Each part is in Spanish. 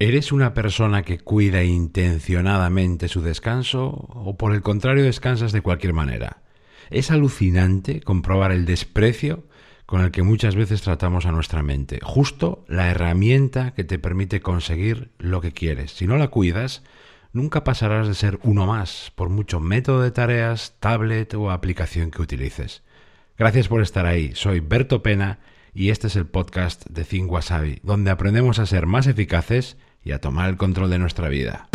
¿Eres una persona que cuida intencionadamente su descanso o por el contrario descansas de cualquier manera? Es alucinante comprobar el desprecio con el que muchas veces tratamos a nuestra mente, justo la herramienta que te permite conseguir lo que quieres. Si no la cuidas, nunca pasarás de ser uno más, por mucho método de tareas, tablet o aplicación que utilices. Gracias por estar ahí, soy Berto Pena y este es el podcast de Think Wasabi, donde aprendemos a ser más eficaces y a tomar el control de nuestra vida.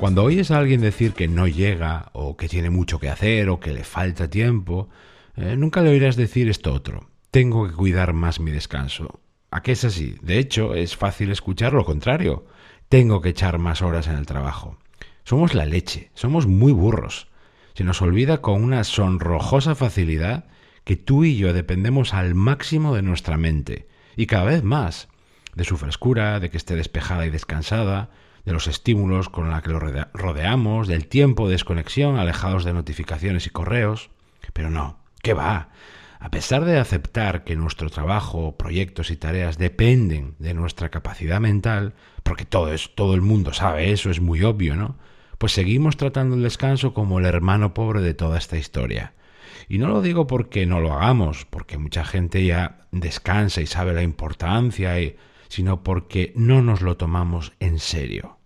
Cuando oyes a alguien decir que no llega, o que tiene mucho que hacer, o que le falta tiempo, eh, nunca le oirás decir esto otro. Tengo que cuidar más mi descanso. ¿A qué es así? De hecho, es fácil escuchar lo contrario tengo que echar más horas en el trabajo. Somos la leche, somos muy burros. Se nos olvida con una sonrojosa facilidad que tú y yo dependemos al máximo de nuestra mente, y cada vez más, de su frescura, de que esté despejada y descansada, de los estímulos con los que lo rodeamos, del tiempo de desconexión, alejados de notificaciones y correos. Pero no, ¿qué va? A pesar de aceptar que nuestro trabajo, proyectos y tareas dependen de nuestra capacidad mental, porque todo, es, todo el mundo sabe eso, es muy obvio, ¿no? Pues seguimos tratando el descanso como el hermano pobre de toda esta historia. Y no lo digo porque no lo hagamos, porque mucha gente ya descansa y sabe la importancia, sino porque no nos lo tomamos en serio.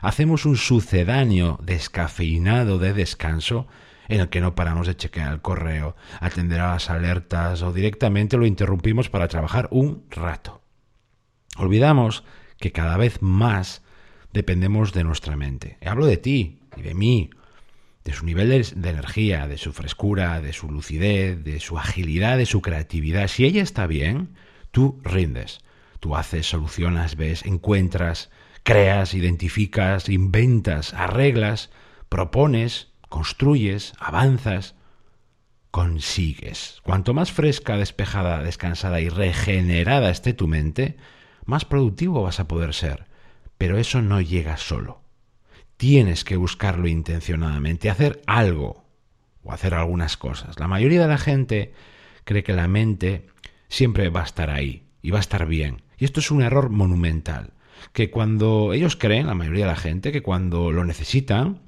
Hacemos un sucedáneo descafeinado de descanso en el que no paramos de chequear el correo, atender a las alertas o directamente lo interrumpimos para trabajar un rato. Olvidamos que cada vez más dependemos de nuestra mente. Hablo de ti y de mí, de su nivel de, energía, de su frescura, de su lucidez, de su agilidad, de su creatividad. Si ella está bien, tú rindes. Tú haces, solucionas, ves, encuentras, creas, identificas, inventas, arreglas, propones, construyes, avanzas, consigues. Cuanto más fresca, despejada, descansada y regenerada esté tu mente, más productivo vas a poder ser. Pero eso no llega solo. Tienes que buscarlo intencionadamente, hacer algo o hacer algunas cosas. La mayoría de la gente cree que la mente siempre va a estar ahí y va a estar bien. Y esto es un error monumental. Que cuando ellos creen, la mayoría de la gente, que cuando lo necesitan,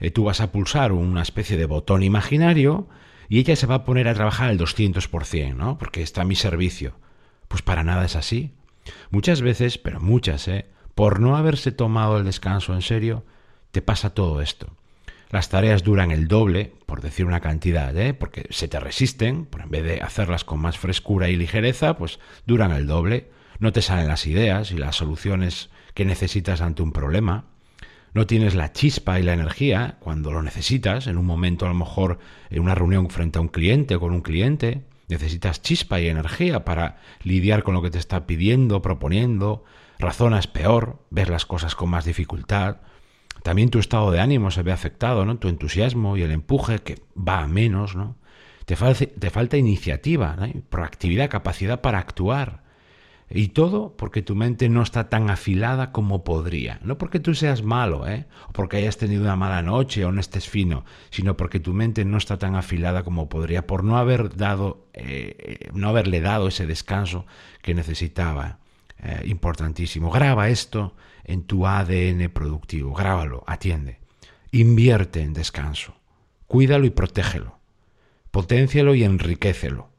eh, tú vas a pulsar una especie de botón imaginario y ella se va a poner a trabajar al 200%, ¿no? Porque está a mi servicio. Pues para nada es así. Muchas veces, pero muchas, ¿eh? Por no haberse tomado el descanso en serio, te pasa todo esto. Las tareas duran el doble, por decir una cantidad, ¿eh? porque se te resisten, en vez de hacerlas con más frescura y ligereza, pues duran el doble. No te salen las ideas y las soluciones que necesitas ante un problema no tienes la chispa y la energía cuando lo necesitas, en un momento a lo mejor en una reunión frente a un cliente o con un cliente, necesitas chispa y energía para lidiar con lo que te está pidiendo, proponiendo, razonas peor, ves las cosas con más dificultad, también tu estado de ánimo se ve afectado, ¿no? Tu entusiasmo y el empuje que va a menos, ¿no? Te, te falta iniciativa, proactividad, capacidad para actuar. Y todo porque tu mente no está tan afilada como podría. No porque tú seas malo, ¿eh? o porque hayas tenido una mala noche o no estés fino, sino porque tu mente no está tan afilada como podría por no haber dado, eh, no haberle dado ese descanso que necesitaba. Eh, importantísimo. Graba esto en tu ADN productivo. Grábalo, atiende. Invierte en descanso. Cuídalo y protégelo. Potencialo y enriquecelo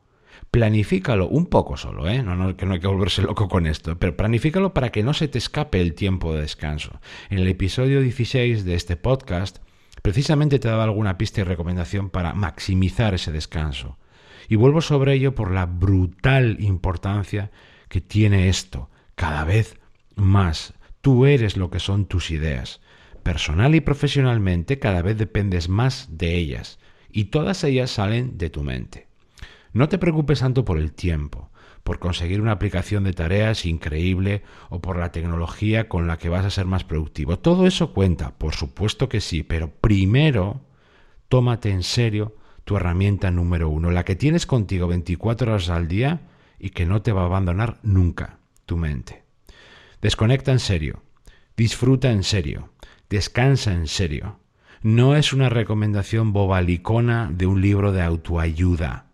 planifícalo un poco solo, ¿eh? No, que no hay que volverse loco con esto, pero planifícalo para que no se te escape el tiempo de descanso. En el episodio 16 de este podcast, precisamente te daba alguna pista y recomendación para maximizar ese descanso. Y vuelvo sobre ello por la brutal importancia que tiene esto, cada vez más. Tú eres lo que son tus ideas. Personal y profesionalmente cada vez dependes más de ellas, y todas ellas salen de tu mente. No te preocupes tanto por el tiempo, por conseguir una aplicación de tareas increíble o por la tecnología con la que vas a ser más productivo. Todo eso cuenta, por supuesto que sí, pero primero tómate en serio tu herramienta número uno, la que tienes contigo 24 horas al día y que no te va a abandonar nunca, tu mente. Desconecta en serio, disfruta en serio, Descansa en serio. No es una recomendación bobalicona de un libro de autoayuda.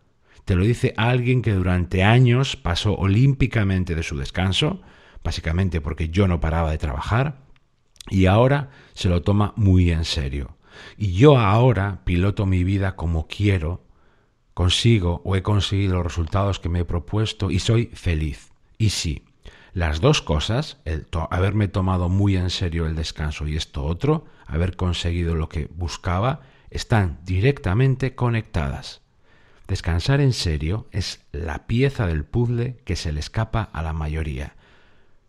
Te lo dice alguien que durante años pasó olímpicamente de su descanso, básicamente porque yo no paraba de trabajar, y ahora se lo toma muy en serio. Y yo ahora piloto mi vida como quiero, consigo o he conseguido los resultados que me he propuesto y soy feliz. Y sí, las dos cosas, el haberme tomado muy en serio el descanso y esto otro, haber conseguido lo que buscaba, están directamente conectadas. Descansar en serio es la pieza del puzzle que se le escapa a la mayoría.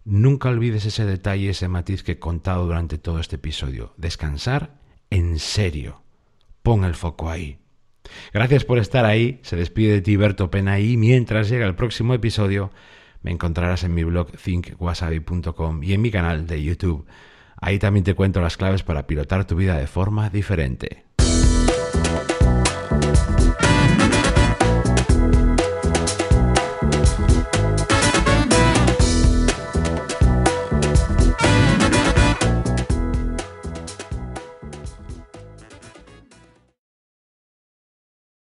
Nunca olvides ese detalle, ese matiz que he contado durante todo este episodio. Descansar en serio. Pon el foco ahí. Gracias por estar ahí. Se despide de ti Berto Pena y mientras llega el próximo episodio me encontrarás en mi blog thinkwasabi.com y en mi canal de YouTube. Ahí también te cuento las claves para pilotar tu vida de forma diferente.